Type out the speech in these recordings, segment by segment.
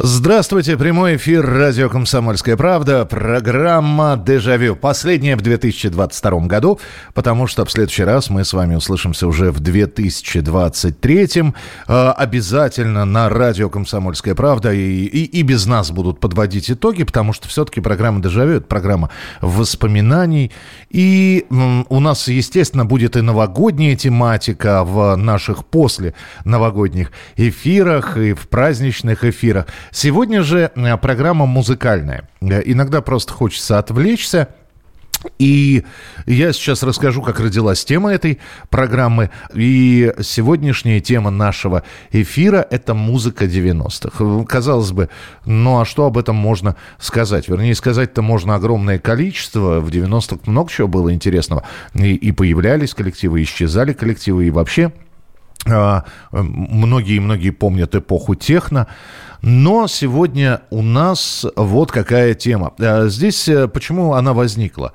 Здравствуйте, прямой эфир радио «Комсомольская правда», программа «Дежавю». Последняя в 2022 году, потому что в следующий раз мы с вами услышимся уже в 2023. Э, обязательно на радио «Комсомольская правда» и, и, и без нас будут подводить итоги, потому что все-таки программа «Дежавю» — это программа воспоминаний. И у нас, естественно, будет и новогодняя тематика в наших после новогодних эфирах и в праздничных эфирах. Сегодня же э, программа музыкальная. Э, иногда просто хочется отвлечься. И я сейчас расскажу, как родилась тема этой программы. И сегодняшняя тема нашего эфира – это музыка 90-х. Казалось бы, ну а что об этом можно сказать? Вернее, сказать-то можно огромное количество. В 90-х много чего было интересного. И, и появлялись коллективы, исчезали коллективы, и вообще многие-многие помнят эпоху техно. Но сегодня у нас вот какая тема. А, здесь э, почему она возникла?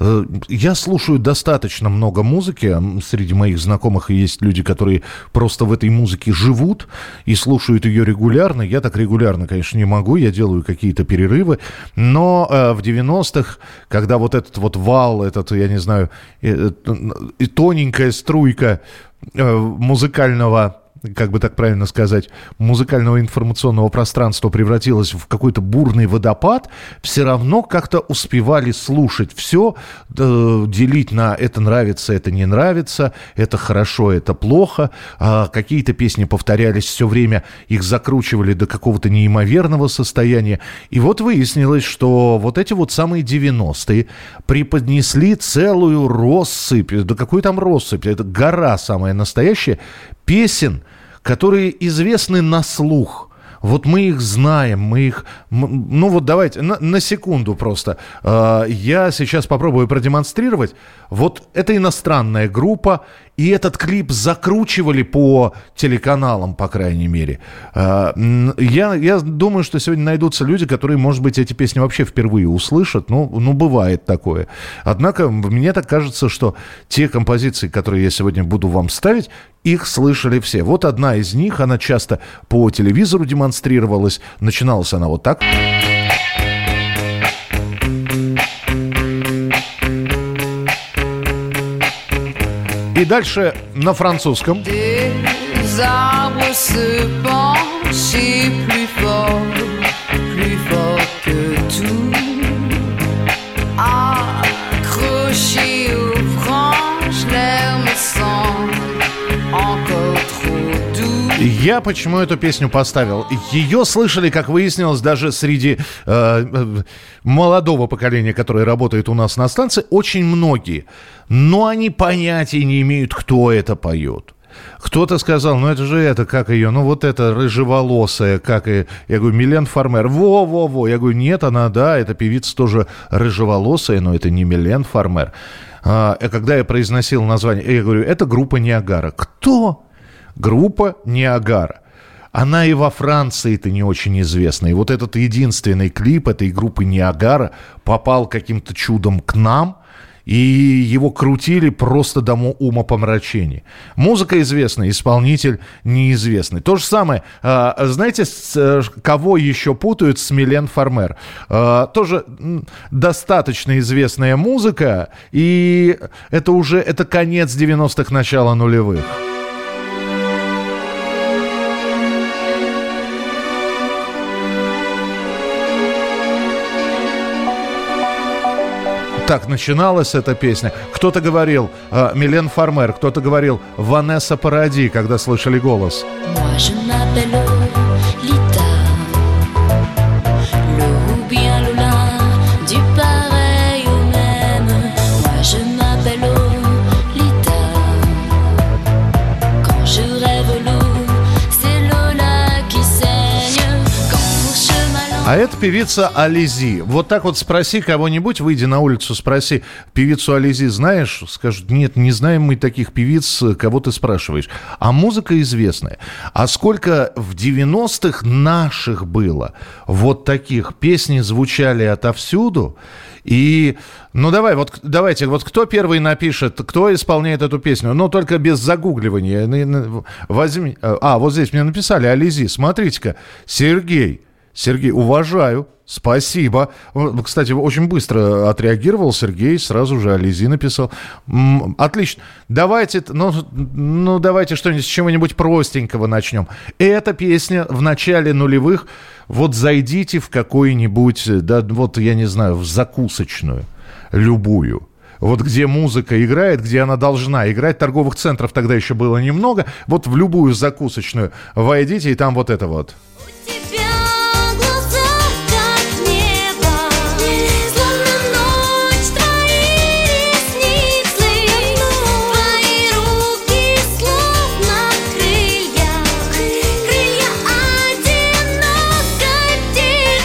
Э, я слушаю достаточно много музыки. Среди моих знакомых есть люди, которые просто в этой музыке живут и слушают ее регулярно. Я так регулярно, конечно, не могу. Я делаю какие-то перерывы. Но э, в 90-х, когда вот этот вот вал, этот, я не знаю, тоненькая струйка музыкального как бы так правильно сказать, музыкального информационного пространства превратилось в какой-то бурный водопад, все равно как-то успевали слушать все, делить на это нравится, это не нравится, это хорошо, это плохо. А какие-то песни повторялись все время, их закручивали до какого-то неимоверного состояния. И вот выяснилось, что вот эти вот самые 90-е преподнесли целую россыпь, да какой там россыпь, это гора самая настоящая, песен, которые известны на слух. Вот мы их знаем, мы их... Ну вот давайте, на, на секунду просто. Э, я сейчас попробую продемонстрировать. Вот это иностранная группа, и этот клип закручивали по телеканалам, по крайней мере. А, я, я думаю, что сегодня найдутся люди, которые, может быть, эти песни вообще впервые услышат. Ну, ну, бывает такое. Однако мне так кажется, что те композиции, которые я сегодня буду вам ставить, их слышали все. Вот одна из них, она часто по телевизору демонстрировалась. Начиналась она вот так. И дальше на французском. Accroché Я почему эту песню поставил? Ее слышали, как выяснилось, даже среди э, э, молодого поколения, которое работает у нас на станции, очень многие. Но они понятия не имеют, кто это поет. Кто-то сказал, ну это же это, как ее, ну вот это рыжеволосая, как и... Я говорю, Милен Фармер. Во-во-во. Я говорю, нет, она, да, эта певица тоже рыжеволосая, но это не Милен Фармер. А, когда я произносил название, я говорю, это группа Ниагара. Кто? Группа Ниагара. Она и во Франции-то не очень известна. И вот этот единственный клип этой группы Ниагара попал каким-то чудом к нам, и его крутили просто до умопомрачения. Музыка известная, исполнитель неизвестный. То же самое, а, знаете, э, кого еще путают с Милен Фармер? А, тоже достаточно известная музыка, и это уже это конец 90-х, начало нулевых. Так начиналась эта песня. Кто-то говорил э, Милен Фармер, кто-то говорил Ванесса Паради, когда слышали голос. А это певица Ализи. Вот так вот спроси кого-нибудь, выйди на улицу, спроси певицу Ализи, знаешь? Скажут, нет, не знаем мы таких певиц, кого ты спрашиваешь. А музыка известная. А сколько в 90-х наших было вот таких? Песни звучали отовсюду. И, ну давай, вот давайте, вот кто первый напишет, кто исполняет эту песню, но только без загугливания. Возьми, а, вот здесь мне написали, Ализи, смотрите-ка, Сергей, Сергей, уважаю. Спасибо. Кстати, очень быстро отреагировал Сергей, сразу же Ализи написал. Отлично. Давайте, ну, ну давайте что-нибудь с чего-нибудь простенького начнем. Эта песня в начале нулевых. Вот зайдите в какой-нибудь, да, вот я не знаю, в закусочную, любую вот где музыка играет, где она должна играть. Торговых центров тогда еще было немного. Вот в любую закусочную войдите, и там вот это вот.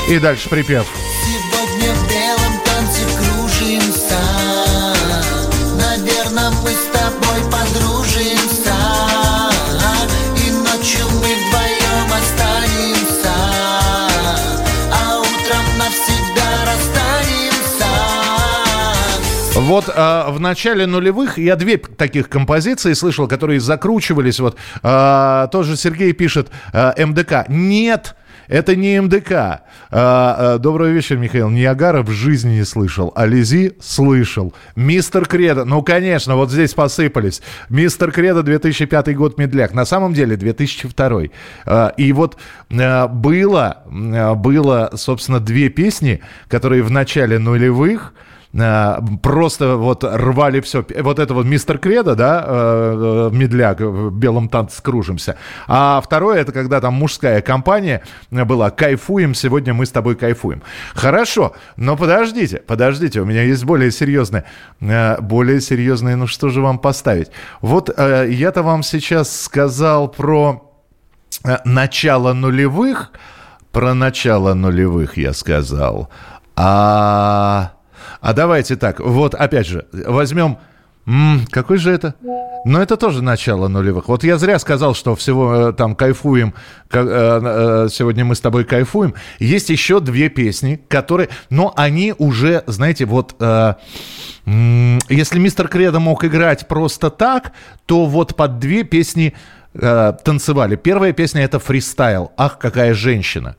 И дальше припев. Сегодня в белом танце кружимся Наверное, мы с тобой подружимся И ночью мы вдвоем останемся А утром навсегда расстанемся Вот а, в начале нулевых я две таких композиции слышал, которые закручивались. Вот а, тоже Сергей пишет а, МДК. Нет, это не МДК. А, а, добрый вечер, Михаил. Ниагара в жизни не слышал. Ализи слышал. Мистер Кредо. Ну, конечно, вот здесь посыпались. Мистер Кредо 2005 год Медляк. На самом деле 2002. А, и вот а, было, а, было, собственно, две песни, которые в начале нулевых Э, просто вот рвали все. Вот это вот мистер Кредо, да, э, э, медляк, в белом танце кружимся. А второе, это когда там мужская компания была «Кайфуем, сегодня мы с тобой кайфуем». Хорошо, но подождите, подождите, у меня есть более серьезные, более серьезные, ну что же вам поставить? Вот я-то вам сейчас сказал про начало нулевых, про начало нулевых я сказал, а а давайте так, вот опять же, возьмем... Какой же это? Но это тоже начало нулевых. Вот я зря сказал, что всего э, там кайфуем, э, э, сегодня мы с тобой кайфуем. Есть еще две песни, которые, но они уже, знаете, вот если мистер Кредо мог играть просто так, то вот под две песни танцевали. Первая песня это фристайл. Ах, какая женщина.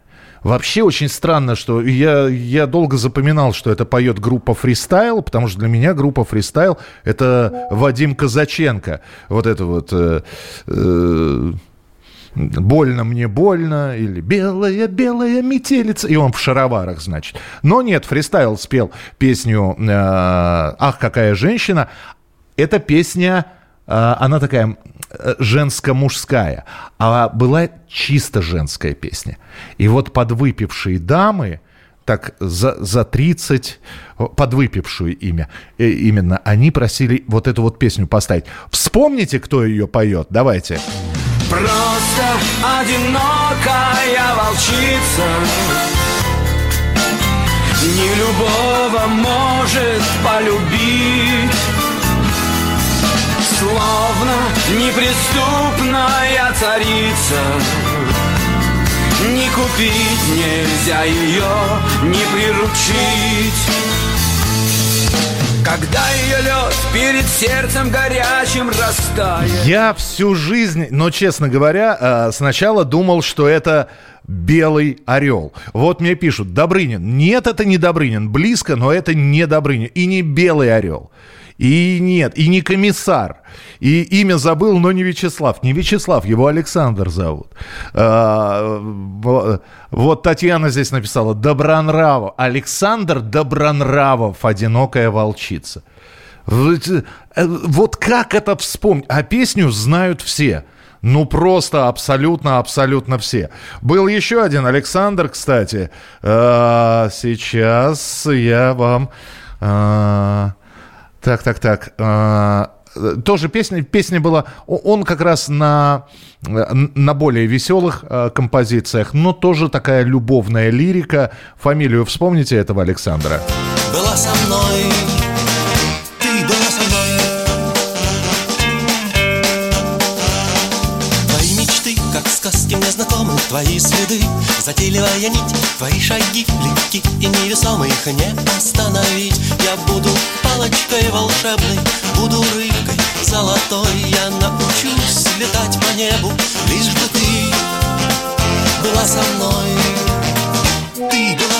Вообще очень странно, что я, я долго запоминал, что это поет группа «Фристайл», потому что для меня группа «Фристайл» — это Вадим Казаченко. Вот это вот... Э, э, больно мне больно, или белая, белая метелица, и он в шароварах, значит. Но нет, фристайл спел песню э, «Ах, какая женщина». Эта песня, она такая Э, женско-мужская, а была чисто женская песня. И вот подвыпившие дамы, так за, за 30, подвыпившую имя, э, именно, они просили вот эту вот песню поставить. Вспомните, кто ее поет, давайте. Просто одинокая волчица Не любого может полюбить Словно неприступная царица Не купить нельзя ее, не приручить когда ее лед перед сердцем горячим растает. Я всю жизнь, но честно говоря, э, сначала думал, что это белый орел. Вот мне пишут, Добрынин. Нет, это не Добрынин. Близко, но это не Добрынин. И не белый орел. И нет, и не комиссар. И имя забыл, но не Вячеслав. Не Вячеслав, его Александр зовут. А, вот Татьяна здесь написала Добронравов. Александр Добронравов, одинокая волчица. Э, вот как это вспомнить? А песню знают все. Ну, просто абсолютно, абсолютно все. Был еще один Александр, кстати. А, сейчас я вам... А, так, так, так. А, тоже песня, песня была, он как раз на, на более веселых э, композициях, но тоже такая любовная лирика. Фамилию вспомните этого Александра? Была со мной сказки мне знакомы Твои следы, затейливая нить Твои шаги легки и невесомы Их не остановить. Я буду палочкой волшебной Буду рыбкой золотой. Я научусь летать по небу Лишь бы ты была со мной. Ты была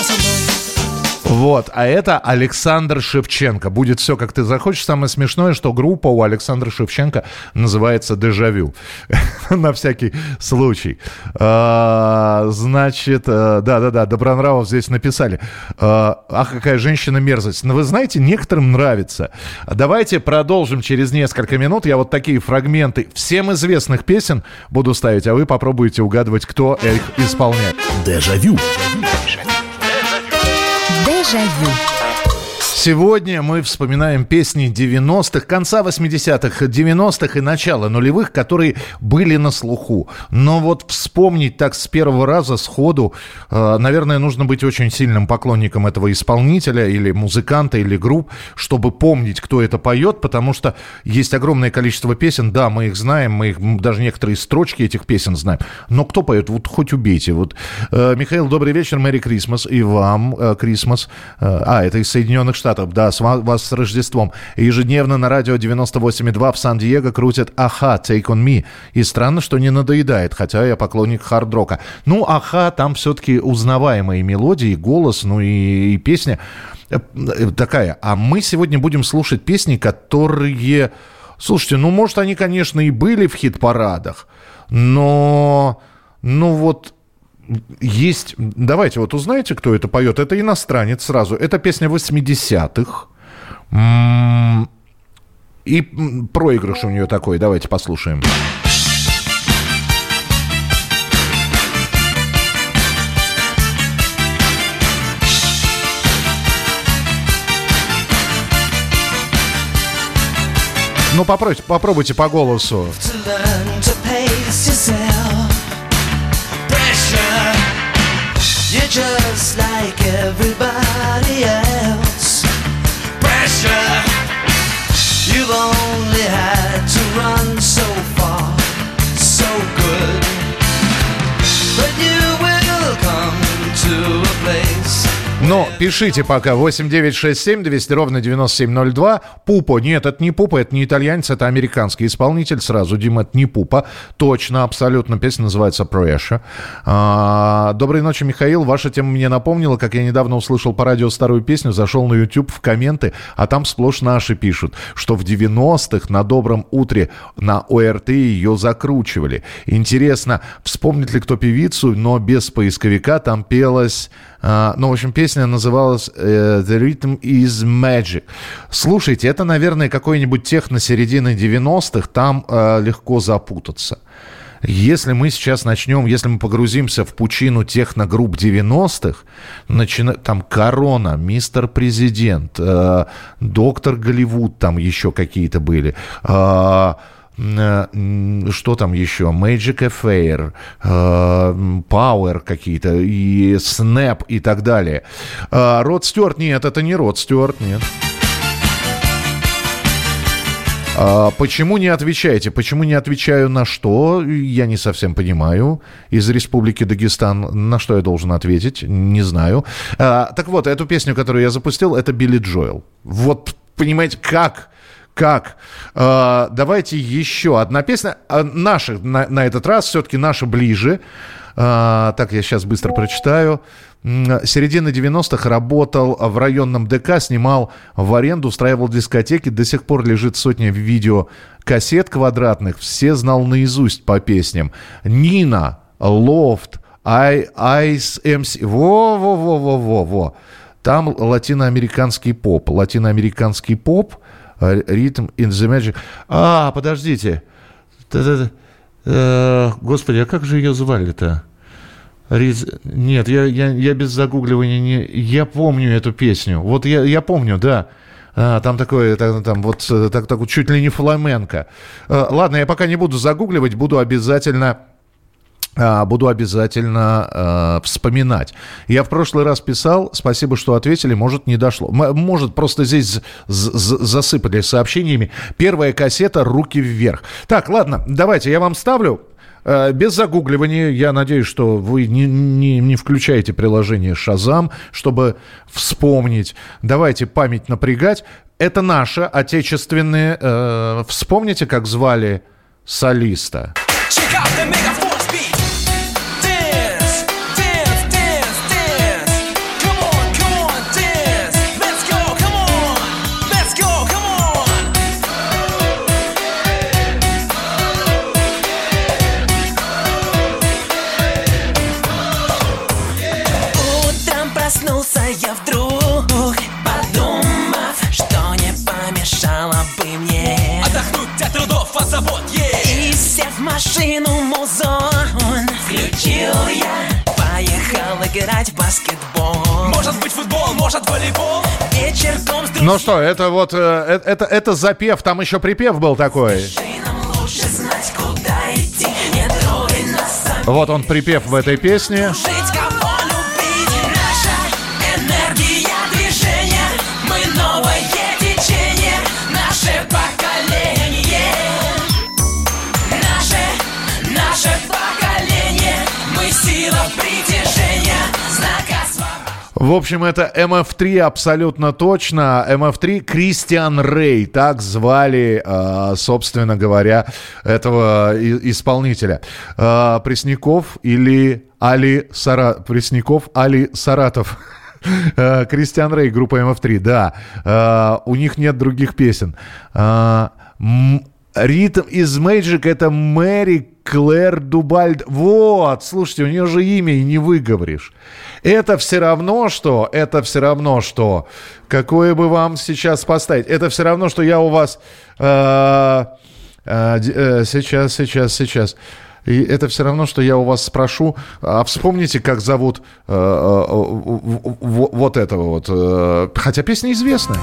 вот, а это Александр Шевченко. Будет все, как ты захочешь. Самое смешное, что группа у Александра Шевченко называется «Дежавю». На всякий случай. А, значит, э, да-да-да, Добронравов здесь написали. А, ах, какая женщина мерзость. Но вы знаете, некоторым нравится. Давайте продолжим через несколько минут. Я вот такие фрагменты всем известных песен буду ставить, а вы попробуйте угадывать, кто их исполняет. Дежавю. Дежавю. Дежавю. Сегодня мы вспоминаем песни 90-х, конца 80-х, 90-х и начала нулевых, которые были на слуху. Но вот вспомнить так с первого раза, сходу, э, наверное, нужно быть очень сильным поклонником этого исполнителя или музыканта, или групп, чтобы помнить, кто это поет, потому что есть огромное количество песен, да, мы их знаем, мы их, даже некоторые строчки этих песен знаем, но кто поет, вот хоть убейте. Вот, э, Михаил, добрый вечер, Мэри Крисмас, и вам, э, Крисмас. А, это из Соединенных Штатов. Штатов. Да, с вас с Рождеством. Ежедневно на радио 98,2 в Сан-Диего крутят «Аха, Take On Me». И странно, что не надоедает, хотя я поклонник хард-рока. Ну, «Аха» там все-таки узнаваемые мелодии, голос, ну и, и песня э, такая. А мы сегодня будем слушать песни, которые... Слушайте, ну, может, они, конечно, и были в хит-парадах, но... Ну, вот есть... Давайте вот узнаете, кто это поет. Это иностранец сразу. Это песня 80-х. И проигрыш у нее такой. Давайте послушаем. Ну, попробуйте, попробуйте по голосу. You're just like everybody else. Pressure. You've only had to run so far, so good. But you will come to a place Но пишите пока 8967 200 ровно 9702. Пупо. Нет, это не Пупа, это не итальянец, это американский исполнитель. Сразу, Дима, это не Пупа. Точно, абсолютно. Песня называется Pressure. А, Доброй ночи, Михаил. Ваша тема мне напомнила, как я недавно услышал по радио старую песню, зашел на YouTube в комменты, а там сплошь наши пишут, что в 90-х на добром утре на ОРТ ее закручивали. Интересно, вспомнит ли кто певицу, но без поисковика там пелась а, ну, в общем, песня называлась э, «The Rhythm is Magic». Слушайте, это, наверное, какой-нибудь техно середины 90-х, там э, легко запутаться. Если мы сейчас начнем, если мы погрузимся в пучину техногрупп 90-х, начина... там Корона, Мистер Президент, э, Доктор Голливуд, там еще какие-то были, Э, что там еще, Magic Affair, э, Power какие-то, и Snap и так далее. Э, Род Стюарт, нет, это не Род Стюарт, нет. А почему не отвечаете? Почему не отвечаю на что? Я не совсем понимаю. Из Республики Дагестан. На что я должен ответить? Не знаю. А, так вот, эту песню, которую я запустил, это Билли Джоэл. Вот, понимаете, как? Как. Э, давайте еще одна песня. А, наша на, на этот раз все-таки наша ближе. Э, так, я сейчас быстро прочитаю. Середина 90-х работал в районном ДК, снимал в аренду, устраивал дискотеки. До сих пор лежит сотня видео кассет квадратных. Все знал наизусть по песням. Нина, Лофт, Айс МС. Во-во-во-во-во-во. Там латиноамериканский поп. Латиноамериканский поп – Ритм in the Magic. А, подождите. Э, господи, а как же ее звали-то? Риз... Нет, я, я, я без загугливания не... Я помню эту песню. Вот я, я помню, да. А, там такое, там, там вот так, так, чуть ли не фламенко. А, ладно, я пока не буду загугливать, буду обязательно а, буду обязательно э, вспоминать. Я в прошлый раз писал, спасибо, что ответили, может, не дошло. Может, просто здесь засыпали сообщениями. Первая кассета «Руки вверх». Так, ладно, давайте, я вам ставлю. Э, без загугливания, я надеюсь, что вы не, не, не включаете приложение Шазам, чтобы вспомнить. Давайте память напрягать. Это наше отечественные. Э, вспомните, как звали солиста. Играть в баскетбол. Может быть футбол, может волейбол. Вечерком с Ну что, это вот, э, это, это запев, там еще припев был такой. Вот он припев в этой песне. Жить В общем, это MF3 абсолютно точно. MF3 Кристиан Рей, так звали, а, собственно говоря, этого исполнителя. А, Пресняков или Али Сара... Пресняков Али Саратов. А, Кристиан Рей, группа MF3, да. У них нет других песен. Ритм из Magic это Мэри Клэр Дубальд. Вот, слушайте, у нее же имя и не выговоришь. Это все равно, что, это все равно, что, какое бы вам сейчас поставить, это все равно, что я у вас э, э, э, сейчас, сейчас, сейчас. И это все равно, что я у вас спрошу, а вспомните, как зовут э, э, вот этого вот, э, хотя песня известная.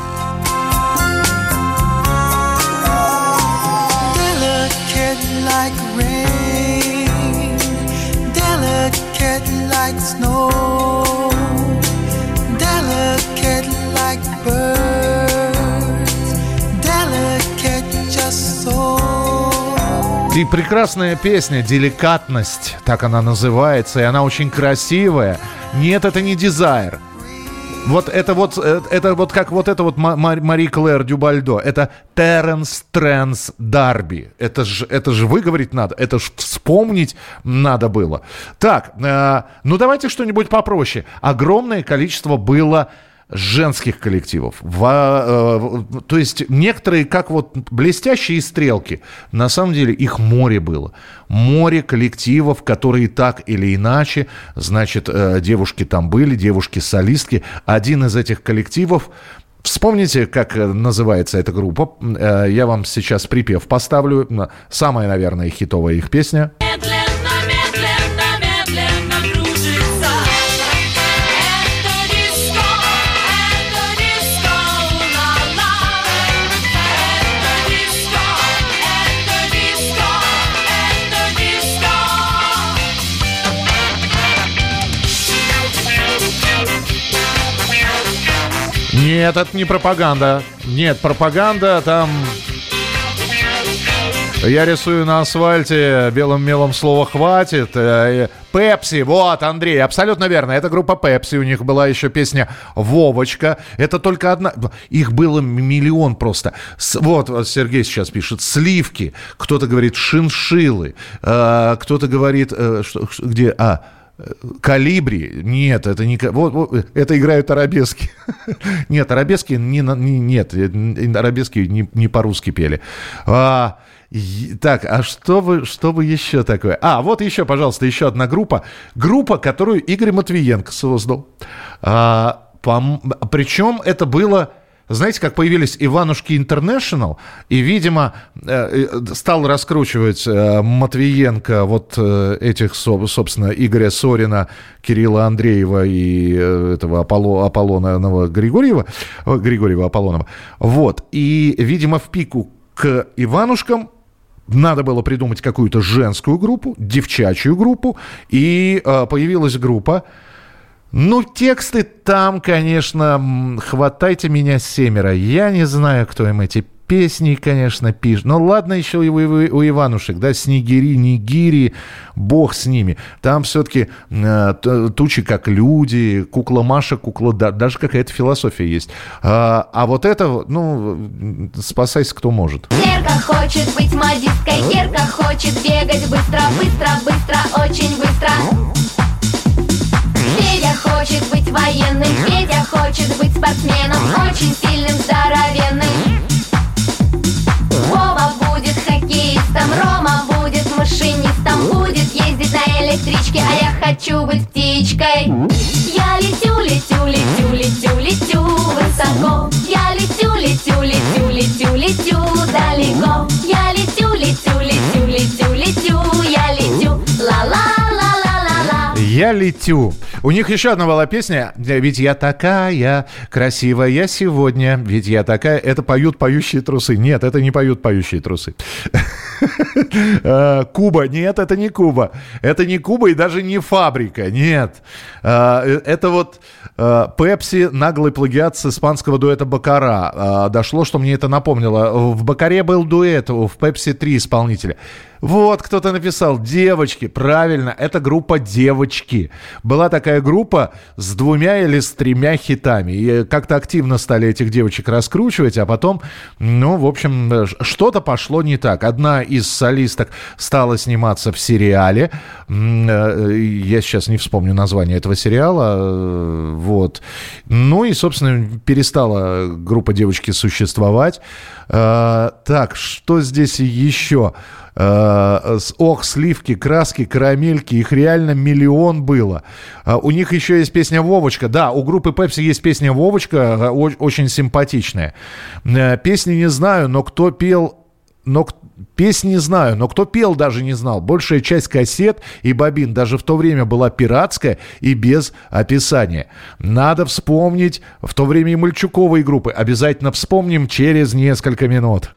И прекрасная песня «Деликатность», так она называется, и она очень красивая. Нет, это не дизайр. Вот это вот, э, это вот как вот это вот Мари Клэр Дюбальдо. Это Теренс Тренс Дарби. Это же это ж выговорить надо. Это ж вспомнить надо было. Так, э, ну давайте что-нибудь попроще. Огромное количество было женских коллективов. Во, э, то есть некоторые, как вот блестящие стрелки, на самом деле их море было. Море коллективов, которые так или иначе, значит, э, девушки там были, девушки-солистки. Один из этих коллективов Вспомните, как называется эта группа. Э, я вам сейчас припев поставлю. Самая, наверное, хитовая их песня. Нет, это не пропаганда. Нет, пропаганда там... Я рисую на асфальте, белым мелом слова хватит. Э, Пепси, вот, Андрей, абсолютно верно. Это группа Пепси, у них была еще песня Вовочка. Это только одна... Их было миллион просто. Вот, Сергей сейчас пишет, сливки. Кто-то говорит шиншилы. Э, кто-то говорит... Э, где... А, Калибри? Нет, это не... Вот, вот, это играют арабески. нет, арабески не, не, нет, арабески не, не по-русски пели. А, так, а что вы, что вы еще такое? А, вот еще, пожалуйста, еще одна группа. Группа, которую Игорь Матвиенко создал. А, по, причем это было знаете, как появились Иванушки Интернешнл, и, видимо, э, э, стал раскручивать э, Матвиенко вот этих, собственно, Игоря Сорина, Кирилла Андреева и этого Аполло, Аполлонова Григорьева, Григорьева Аполлонова. Вот. И, видимо, в пику к Иванушкам надо было придумать какую-то женскую группу, девчачью группу, и появилась группа. Ну, тексты там, конечно, хватайте меня семеро. Я не знаю, кто им эти песни, конечно, пишет. Но ладно еще и у, у Иванушек, да, снегири, нигири, бог с ними. Там все-таки э, тучи как люди, кукла Маша, кукла, да, даже какая-то философия есть. А, а вот это, ну, спасайся кто может. Лерка хочет быть модисткой, Лерка хочет бегать быстро, быстро, быстро, очень быстро. Федя хочет быть военным, Федя хочет быть спортсменом, очень сильным, здоровенным. Вова будет хоккеистом, Рома будет машинистом Будет ездить на электричке, а я хочу быть птичкой. Я летю, летю, летю, летю, летю высоко. Я летю, летю, летю, летю, летю далеко. Я Я летю у них еще одна была песня «Ведь я такая красивая сегодня, ведь я такая...» Это поют поющие трусы. Нет, это не поют поющие трусы. Э, Куба. Нет, это не Куба. Это не Куба и даже не фабрика. Нет. Э, это вот э, Пепси, наглый плагиат с испанского дуэта Бакара. Дошло, что мне это напомнило. В Бакаре был дуэт, в Пепси три исполнителя. Вот кто-то написал, девочки, правильно, это группа девочки. Была такая группа с двумя или с тремя хитами. И как-то активно стали этих девочек раскручивать, а потом, ну, в общем, что-то пошло не так. Одна из солисток стала сниматься в сериале. Э, я сейчас не вспомню название этого сериала. Э, вот. Ну и, собственно, перестала группа девочки существовать. Э, так, что здесь еще? Э, ох, сливки, краски, карамельки, их реально миллион было. Э, у них еще есть песня «Вовочка». Да, у группы Пепси есть песня «Вовочка», очень симпатичная. Песни не знаю, но кто пел но песни не знаю, но кто пел, даже не знал. Большая часть кассет и бобин даже в то время была пиратская и без описания. Надо вспомнить в то время и Мальчуковой группы. Обязательно вспомним через несколько минут.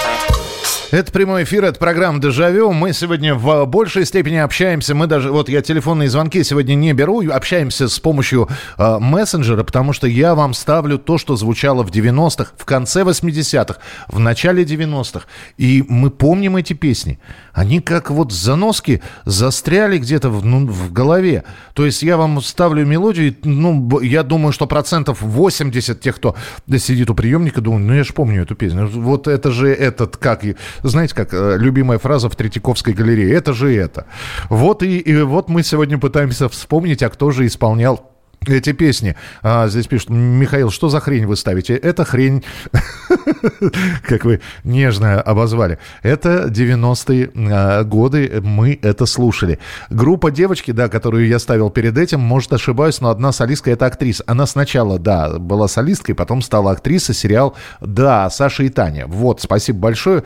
Это прямой эфир, это программа «Дежавю». Мы сегодня в большей степени общаемся. Мы даже, вот я телефонные звонки сегодня не беру, общаемся с помощью э, мессенджера, потому что я вам ставлю то, что звучало в 90-х, в конце 80-х, в начале 90-х. И мы помним эти песни. Они как вот заноски застряли где-то в, ну, в голове. То есть я вам ставлю мелодию, ну, я думаю, что процентов 80 тех, кто сидит у приемника, думают, ну, я же помню эту песню. Вот это же этот, как знаете, как э, любимая фраза в Третьяковской галерее, это же это. Вот и, и вот мы сегодня пытаемся вспомнить, а кто же исполнял эти песни. А, здесь пишут, Михаил, что за хрень вы ставите? Это хрень, как вы нежно обозвали. Это 90-е а, годы, мы это слушали. Группа девочки, да, которую я ставил перед этим, может ошибаюсь, но одна солистка это актриса. Она сначала, да, была солисткой, потом стала актрисой, сериал, да, Саша и Таня. Вот, спасибо большое.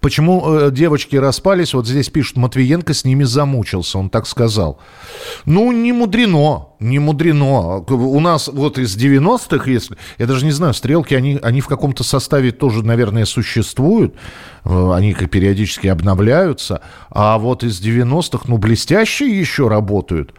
Почему э, девочки распались? Вот здесь пишут, Матвиенко с ними замучился, он так сказал. Ну, не мудрено, не мудрено. У нас вот из 90-х, если, я даже не знаю, стрелки, они, они в каком-то составе тоже, наверное, существуют. Э, они периодически обновляются. А вот из 90-х, ну, блестящие еще работают.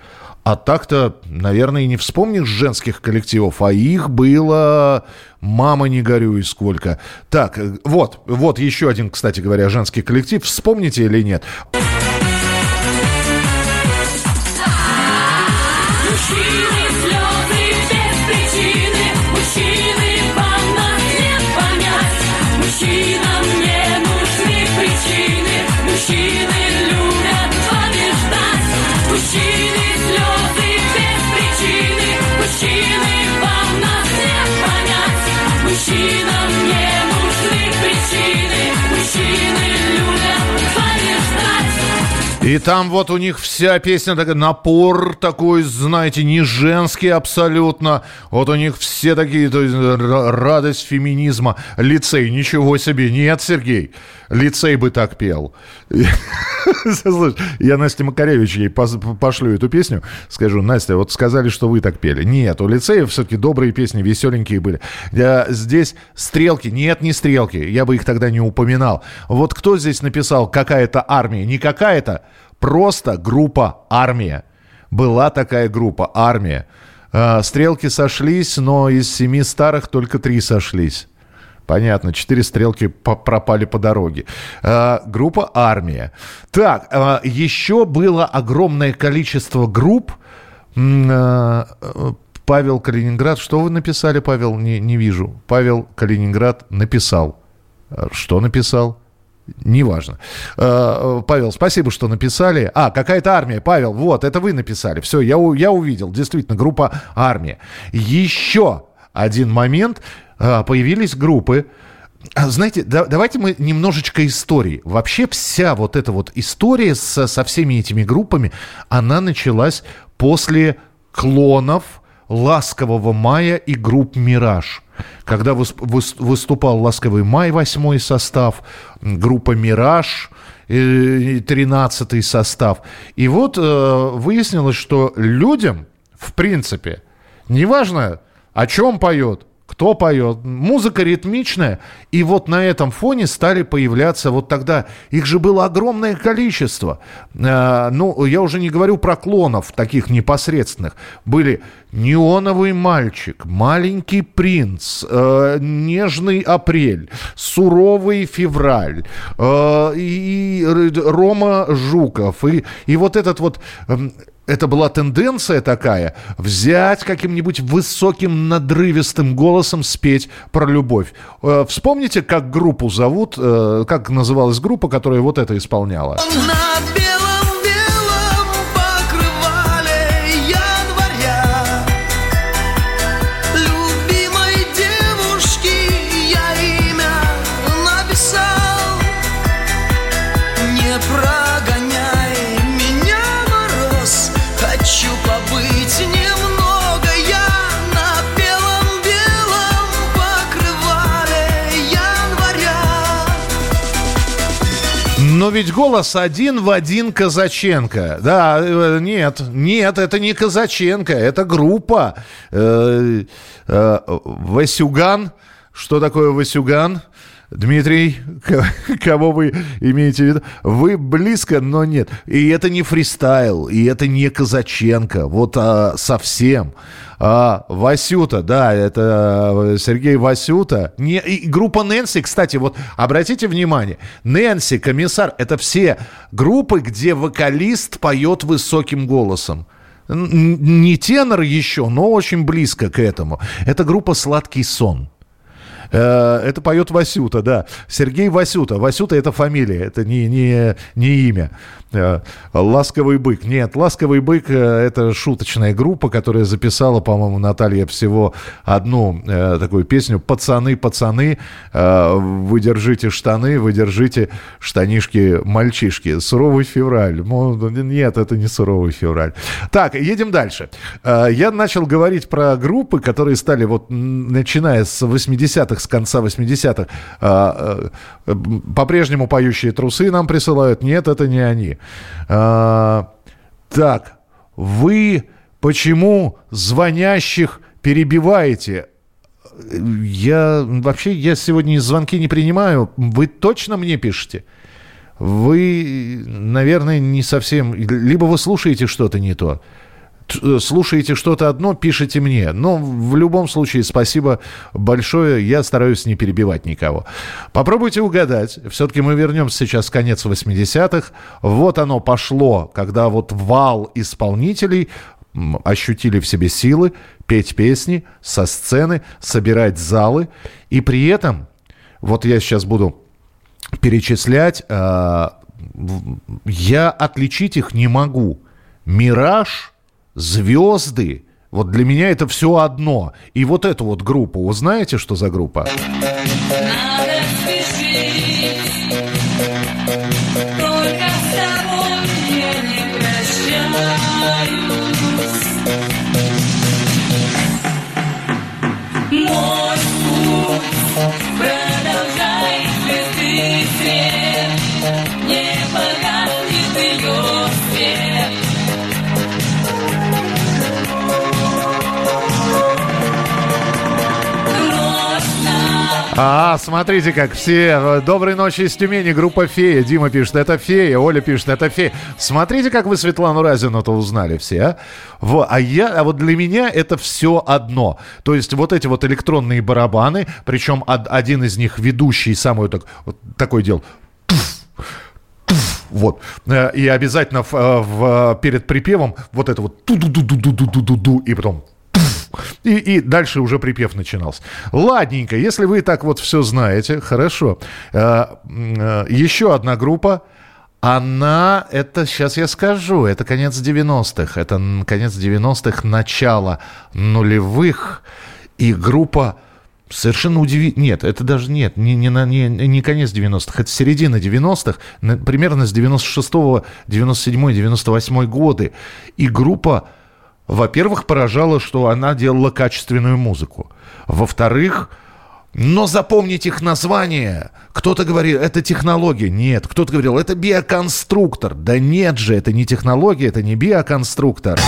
А так-то, наверное, и не вспомнишь женских коллективов, а их было «Мама, не горюй, сколько». Так, э, вот, вот еще один, кстати говоря, женский коллектив. Вспомните или нет? И там вот у них вся песня такая, напор такой, знаете, не женский абсолютно. Вот у них все такие, то есть, радость феминизма. Лицей, ничего себе. Нет, Сергей, лицей бы так пел. Я Насте Макаревич ей пошлю эту песню, скажу, Настя, вот сказали, что вы так пели. Нет, у лицея все-таки добрые песни, веселенькие были. Здесь стрелки, нет, не стрелки, я бы их тогда не упоминал. Вот кто здесь написал какая-то армия? Не какая-то, просто группа армия. Была такая группа армия. А, стрелки сошлись, но из семи старых только три сошлись. Понятно, четыре стрелки пропали по дороге. Э, группа «Армия». Так, э, еще было огромное количество групп. Э, Павел Калининград. Что вы написали, Павел? Не, не вижу. Павел Калининград написал. Что написал? Неважно. Павел, спасибо, что написали. А, какая-то армия. Павел, вот, это вы написали. Все, я, я увидел. Действительно, группа «Армия». Еще один момент. А, появились группы, а, знаете, да, давайте мы немножечко истории. Вообще вся вот эта вот история со, со всеми этими группами, она началась после клонов «Ласкового мая» и групп «Мираж». Когда выступал «Ласковый май» восьмой состав, группа «Мираж», э, тринадцатый состав. И вот э, выяснилось, что людям, в принципе, неважно, о чем поет, кто поет. Музыка ритмичная. И вот на этом фоне стали появляться вот тогда. Их же было огромное количество. Э, ну, я уже не говорю про клонов таких непосредственных. Были «Неоновый мальчик», «Маленький принц», э, «Нежный апрель», «Суровый февраль», э, и Рома Жуков. И, и вот этот вот эм, это была тенденция такая, взять каким-нибудь высоким надрывистым голосом спеть про любовь. Э, вспомните, как группу зовут, э, как называлась группа, которая вот это исполняла. На Но ведь голос один в один Казаченко. Да, э, нет, нет, это не Казаченко, это группа. Э, э, Васюган. Что такое Васюган? Дмитрий, кого вы имеете в виду? Вы близко, но нет. И это не фристайл, и это не Казаченко. Вот а, совсем. А, Васюта, да, это э, Сергей Васюта. Не, и группа Нэнси, кстати, вот обратите внимание. Нэнси, комиссар, это все группы, где вокалист поет высоким голосом не тенор еще, но очень близко к этому. Это группа «Сладкий сон». Э, это поет Васюта, да. Сергей Васюта. Васюта это фамилия, это не, не, не имя. Э, Ласковый бык. Нет, Ласковый бык э, это шуточная группа, которая записала, по-моему, Наталья всего одну такую песню «Пацаны, пацаны, вы держите штаны, вы держите штанишки мальчишки». Суровый февраль. Нет, это не суровый февраль. Так, едем дальше. Я начал говорить про группы, которые стали вот начиная с 80-х 80-х, с конца 80-х, а, а, по-прежнему поющие трусы нам присылают. Нет, это не они. А, так, вы почему звонящих перебиваете? Я вообще, я сегодня звонки не принимаю. Вы точно мне пишете? Вы, наверное, не совсем... Либо вы слушаете что-то не то. Э, слушаете что-то одно, пишите мне. Но в любом случае спасибо большое. Я стараюсь не перебивать никого. Попробуйте угадать. Все-таки мы вернемся сейчас в конец 80-х. Вот оно пошло, когда вот вал исполнителей ощутили в себе силы петь песни со сцены, собирать залы. И при этом, вот я сейчас буду перечислять, э, я отличить их не могу. «Мираж» звезды. Вот для меня это все одно. И вот эту вот группу, вы знаете, что за группа? А, смотрите, как все. Доброй ночи из Тюмени, группа «Фея». Дима пишет, это «Фея», Оля пишет, это «Фея». Смотрите, как вы Светлану Разину-то узнали все, а? Во, а, я, а вот для меня это все одно. То есть вот эти вот электронные барабаны, причем од- один из них ведущий, самый так, вот такой делал. Вот. Э, И обязательно в, э, в- перед припевом вот это вот ту-ду-ду-ду-ду-ду-ду-ду, и потом и, и дальше уже припев начинался. Ладненько, если вы так вот все знаете, хорошо. Э, э, Еще одна группа. Она, это сейчас я скажу, это конец 90-х. Это конец 90-х, начало нулевых. И группа совершенно удивительная. Нет, это даже нет, не, не, не, не конец 90-х, это середина 90-х, на- примерно с 96-го, 97 98 годы. И группа во-первых, поражало, что она делала качественную музыку. Во-вторых, но запомнить их название. Кто-то говорил, это технология. Нет. Кто-то говорил, это биоконструктор. Да нет же, это не технология, это не биоконструктор.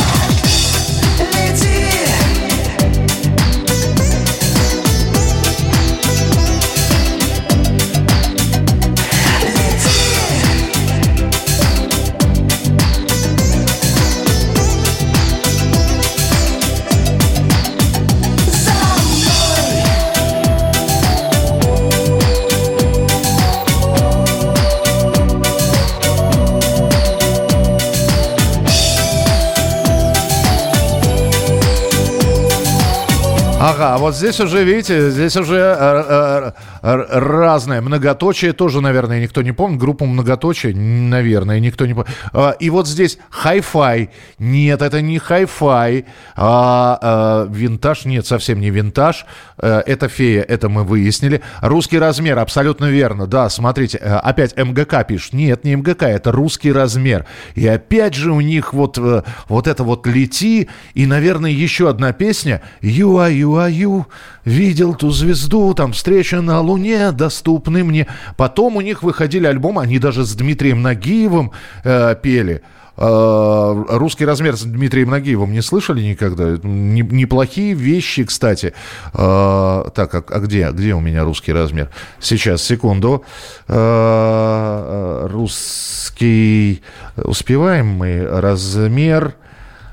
Ага, а вот здесь уже, видите, здесь уже э, э, разное. Многоточие тоже, наверное, никто не помнит. Группу многоточие, наверное, никто не помнит. А, И вот здесь хай-фай. Нет, это не хай-фай. А, а, винтаж, нет, совсем не винтаж. Э, Это фея, это мы выяснили. Русский размер, абсолютно верно. Да, смотрите, э, опять МГК пишет. Нет, не МГК, это русский размер. И опять же у них вот, э, вот это вот «Лети». И, наверное, еще одна песня «You are, you are you». Видел ту звезду, там «Встреча на Луне», доступны мне. Потом у них выходили альбомы, они даже с Дмитрием Нагиевым э, пели. Э, Русский размер с Дмитрием Нагиевым не слышали никогда? Не- неплохие вещи, кстати. Э, так, а, а где, где у меня русский размер? Сейчас, секунду. Э, русский... Успеваем мы? Размер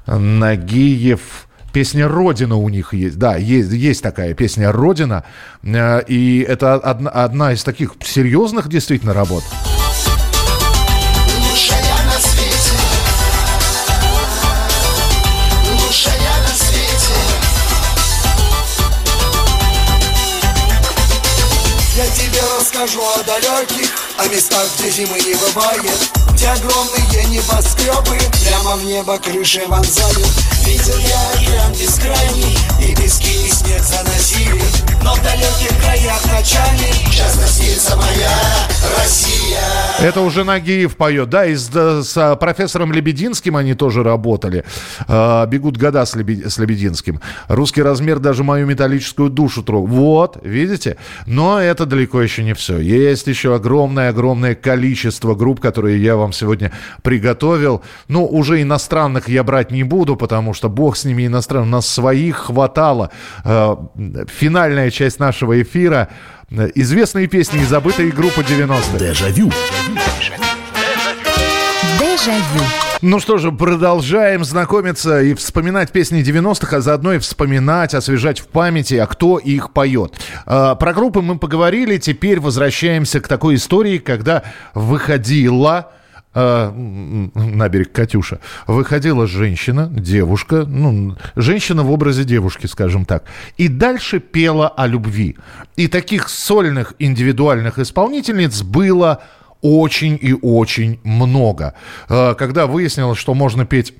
Нагиев... Песня «Родина» у них есть. Да, есть, есть такая песня «Родина». Э, И это одна, одна из таких серьезных действительно работ. Расскажу о далеких О местах, где зимы не бывает. Где огромные небоскребы Прямо в небо крыши вонзают Видел я океан бескрайний И пески и снег заносили Но в далеких краях ночами Часто снится моя Россия Это уже Нагиев поет. Да, и с, с, а, профессором Лебединским они тоже работали. А, бегут года с Лебединским. Русский размер даже мою металлическую душу трогал. Вот, видите? Но это далеко еще не все. Есть еще огромное-огромное количество групп, которые я вам сегодня приготовил. Ну, уже иностранных я брать не буду, потому что бог с ними иностранных. У нас своих хватало. А, финальная часть нашего эфира. Известные песни и забытые группы 90-х. Дежавю. Дежавю. Ну что же, продолжаем знакомиться и вспоминать песни 90-х, а заодно и вспоминать, освежать в памяти, а кто их поет. А, Про группы мы поговорили, теперь возвращаемся к такой истории, когда выходила а, м, на берег Катюша, выходила женщина, девушка, ну, женщина в образе девушки, скажем так, и дальше пела о любви. И таких сольных индивидуальных исполнительниц было очень и очень много. Э, Когда выяснилось, что можно петь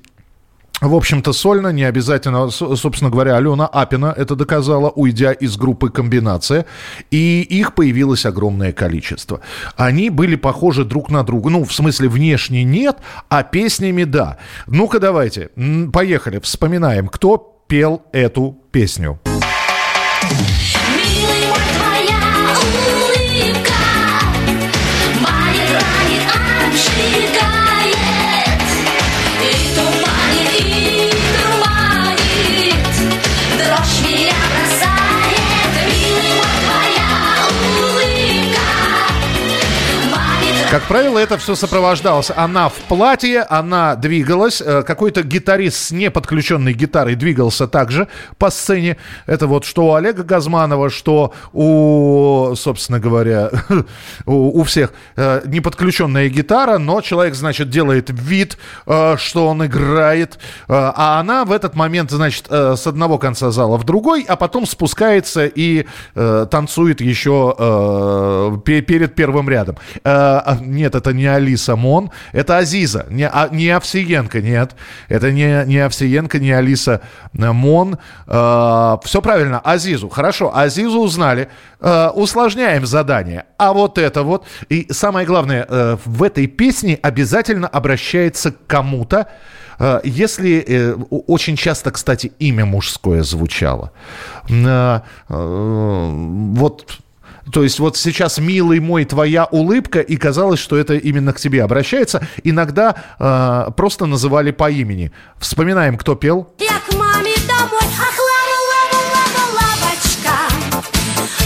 в общем-то, сольно, не обязательно, собственно говоря, Алена Апина это доказала, уйдя из группы «Комбинация», и их появилось огромное количество. Они были похожи друг на друга, ну, в смысле, внешне нет, а песнями да. Ну-ка, давайте, поехали, вспоминаем, кто пел эту песню. Милый правило, это все сопровождалось. Она в платье, она двигалась. э, Какой-то гитарист с неподключенной гитарой двигался также по сцене. Это вот что у Олега Газманова, что у, собственно говоря, у, у всех э, неподключенная гитара, но человек, значит, делает вид, э, что он играет, а она в этот момент, значит, с одного конца зала в другой, а потом спускается и танцует еще пе- перед первым рядом. Э, нет, это не Алиса Мон, это Азиза, не, а- не Овсиенко, нет, это не, не Овсиенко, не Алиса э, Мон. все правильно, Азизу. Хорошо, Азизу узнали. Э, усложняем задание. А вот это вот. И самое главное, э, в этой песне обязательно обращается к кому-то, э, если э, очень часто, кстати, имя мужское звучало. Э, э, Вот то есть вот сейчас, милый мой, твоя улыбка, и казалось, что это именно к тебе обращается. Иногда э, просто называли по имени. Вспоминаем, кто пел. Я к маме домой, ах, лава, лава, лава, лавочка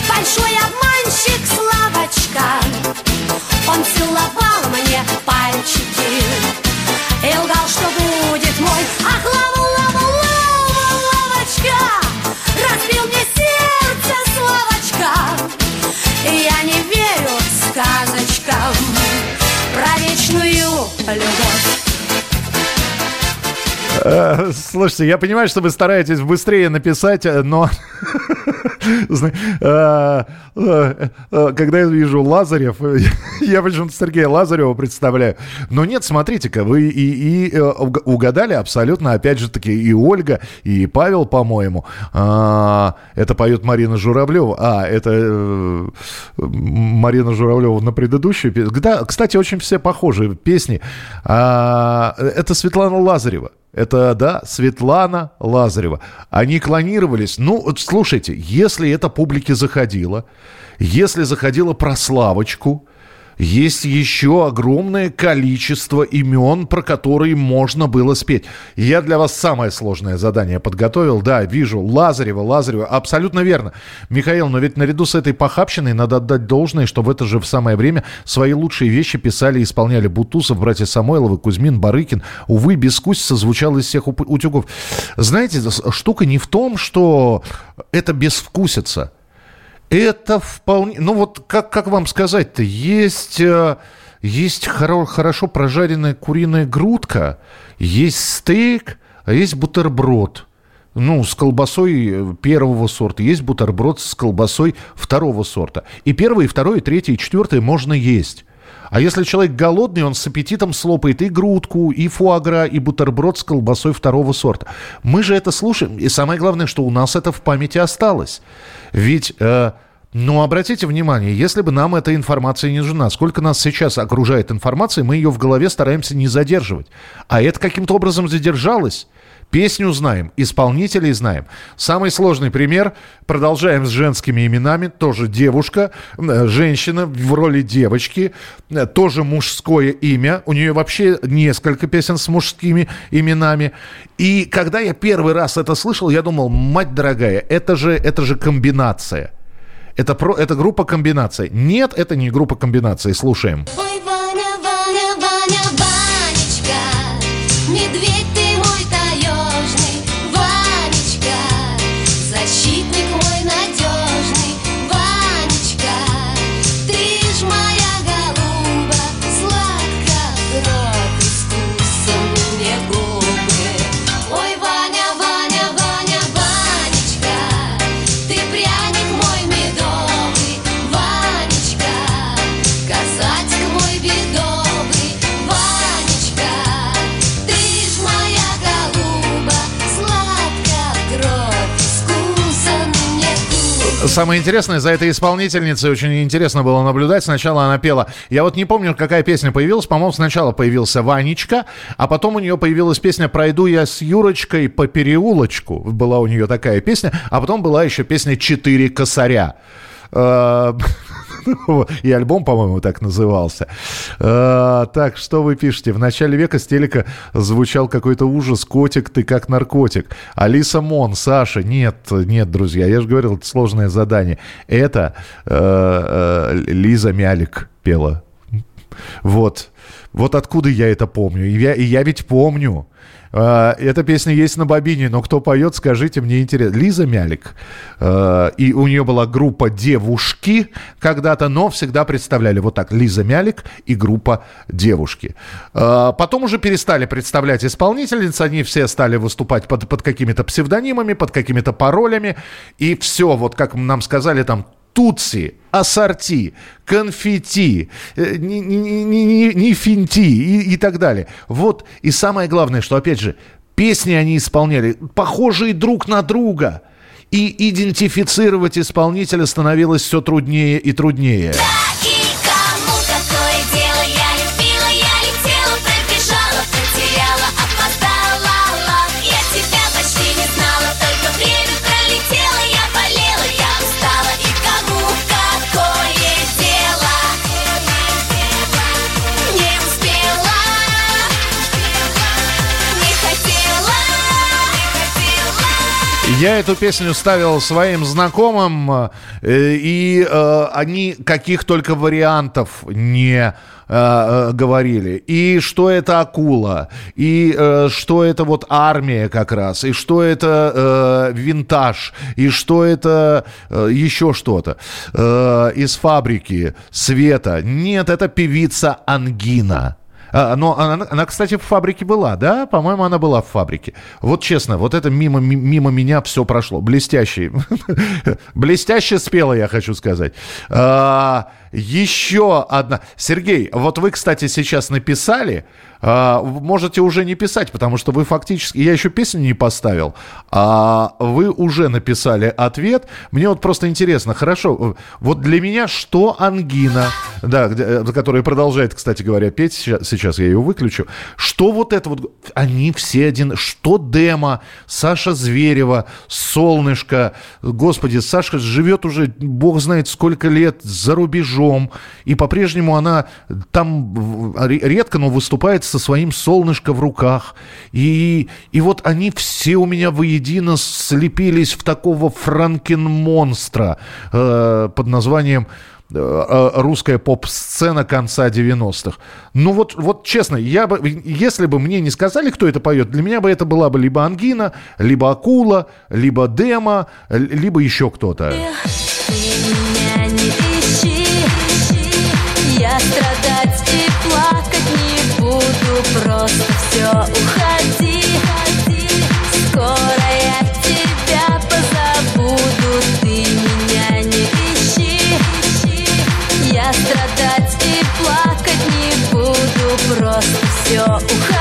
Большой обманщик Славочка Он целовал мне пальчики И лгал, что будет мой Ах, лава, я не верю сказочкам Про вечную любовь. Э, Слушайте, я понимаю, что вы стараетесь быстрее написать, э, но когда я вижу Лазарев, э, я почему-то Сергея Лазарева представляю. Но нет, смотрите-ка, вы и, и, э, уг- угадали абсолютно, опять же таки, и Ольга, и Павел, по-моему. А, Это поет Марина Журавлева. А, это э, Марина Журавлева на предыдущую песню. Да, кстати, очень все похожие песни. А, Это Светлана Лазарева. Это, да, Светлана Лазарева. Они клонировались. Ну, слушайте, если это публике заходило, если заходило про Славочку, есть еще огромное количество имен, про которые можно было спеть. Я для вас самое сложное задание подготовил. Да, вижу. Лазарева, Лазарева. Абсолютно верно. Михаил, но ведь наряду с этой похабщиной надо отдать должное, что в это же в самое время свои лучшие вещи писали и исполняли Бутусов, братья Самойловы, Кузьмин, Барыкин. Увы, бескусица звучала из всех утюгов. Знаете, штука не в том, что это безвкусица. Это вполне... Ну вот как, как вам сказать-то? Есть, э, есть хоро- хорошо прожаренная куриная грудка, есть стейк, а есть бутерброд. Ну, с колбасой э, первого сорта. Есть бутерброд с колбасой второго сорта. И первый, и второй, и третий, и четвертый можно есть. А если человек голодный, он с аппетитом слопает и грудку, и фуагра, и бутерброд с колбасой второго сорта. Мы же это слушаем, и самое главное, что у нас это в памяти осталось. Ведь, э, ну, обратите внимание, если бы нам эта информация не нужна, сколько нас сейчас окружает информация, мы ее в голове стараемся не задерживать. А это каким-то образом задержалось. Песню знаем, исполнителей знаем. Самый сложный пример. Продолжаем с женскими именами. Тоже девушка, э, женщина в роли девочки. э, Тоже мужское имя. У нее вообще несколько песен с мужскими именами. И когда я первый раз это слышал, я думал, мать дорогая, это же, это же комбинация. Это, про, это группа комбинация. Нет, это не группа комбинации. Слушаем. Ой, Самое интересное, за этой исполнительницей очень интересно было наблюдать. Сначала она пела... Я вот не помню, какая песня появилась. По-моему, сначала появился Ванечка, а потом у нее появилась песня «Пройду я с Юрочкой по переулочку». Была у нее такая песня. А потом была еще песня «Четыре косаря». И альбом, по-моему, так назывался. Э, Так, что вы пишете? В начале века с телека звучал какой-то ужас. Котик, ты как наркотик. Алиса Мон, Саша. Нет, нет, друзья. Я же говорил, это сложное задание. Это э, э, Лиза Мялик пела. Вот. Вот откуда я это помню. И я, и я ведь помню. Э, Эта песня есть на бобине, но кто поет, скажите, мне интересно. Лиза Мялик. Э, И у нее была группа «Девушки» когда-то, но всегда представляли вот так. Лиза Мялик и группа «Девушки». Э, Потом уже перестали представлять исполнительниц, они все стали выступать под, под какими-то псевдонимами, под какими-то паролями. И все, вот как нам сказали там, Тутси, ассорти, конфетти, э, не, финти и, и так далее. Вот, и самое главное, что, опять же, песни они исполняли, похожие друг на друга. И идентифицировать исполнителя становилось все труднее и труднее. И Я эту песню ставил своим знакомым, э, и э, они каких только вариантов не э, говорили. И что это акула, и э, что это вот армия как раз, и что это э, винтаж, и что это э, еще что-то э, из фабрики света. Нет, это певица Ангина. А, но она, она, кстати, в фабрике была, да? По-моему, она была в фабрике. Вот честно, вот это мимо, ми- мимо меня все прошло. Блестящий. Блестяще спела, я хочу сказать. А, еще одна. Сергей, вот вы, кстати, сейчас написали. А, можете уже не писать, потому что вы фактически... Я еще песню не поставил, а вы уже написали ответ. Мне вот просто интересно, хорошо, вот для меня что ангина, да, э, которая продолжает, кстати говоря, петь, сейчас, сейчас я ее выключу, что вот это вот, они все один, что демо, Саша Зверева, Солнышко, господи, Саша живет уже, бог знает сколько лет за рубежом, и по-прежнему она там редко, но выступает со своим солнышко в руках. И, и вот они все у меня воедино слепились в такого франкен-монстра э, под названием э, э, русская поп-сцена конца 90-х. Ну вот, вот честно, я бы, если бы мне не сказали, кто это поет, для меня бы это была бы либо Ангина, либо Акула, либо Дема, либо еще кто-то. Ты все уходи. Скоро я тебя позабуду, ты меня не ищи, я страдать и плакать не буду, просто все уходи.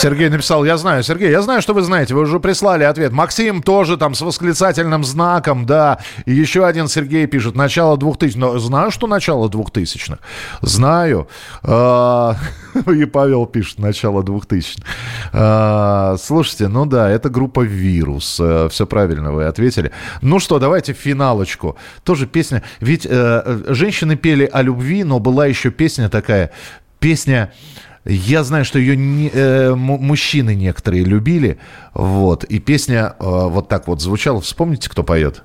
Сергей написал, я знаю, Сергей, я знаю, что вы знаете, вы уже прислали ответ. Максим тоже там с восклицательным знаком, да. И еще один Сергей пишет, начало 2000 Но знаю, что начало 2000-х. Знаю. А, И Павел пишет, начало 2000 А, Слушайте, ну да, это группа «Вирус». Все правильно вы ответили. Ну что, давайте финалочку. Тоже песня. Ведь э, э, женщины пели о любви, но была еще песня такая. Песня... Я знаю, что ее не- э, мужчины некоторые любили, вот, и песня э, вот так вот звучала. Вспомните, кто поет?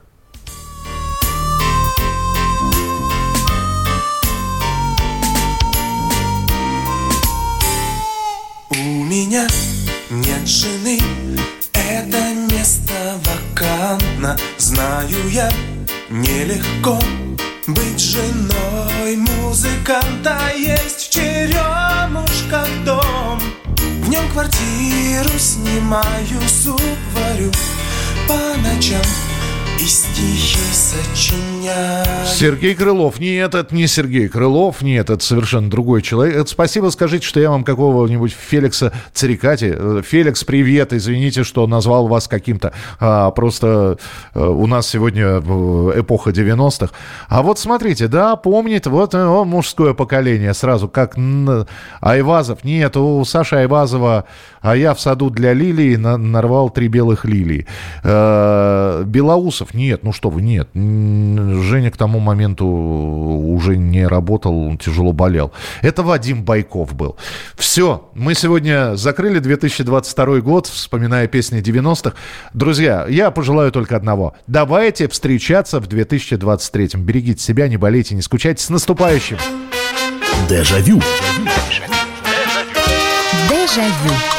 Снимаю, суп варю по ночам Сергей Крылов. Нет, это не Сергей Крылов, нет, это совершенно другой человек. Это спасибо, скажите, что я вам какого-нибудь Феликса Царикати. Э, Феликс, привет, извините, что назвал вас каким-то. А, просто э, у нас сегодня э, эпоха 90-х. А вот смотрите, да, помнит, вот э, о, мужское поколение сразу, как Айвазов. Нет, у Саши Айвазова, а я в саду для лилии на- нарвал три белых лилии. Э, Белоусов. Белоусов. Нет, ну что вы, нет. Женя к тому моменту уже не работал, тяжело болел. Это Вадим Байков был. Все, мы сегодня закрыли 2022 год, вспоминая песни 90-х. Друзья, я пожелаю только одного. Давайте встречаться в 2023. Берегите себя, не болейте, не скучайте. С наступающим! Дежавю. Дежавю.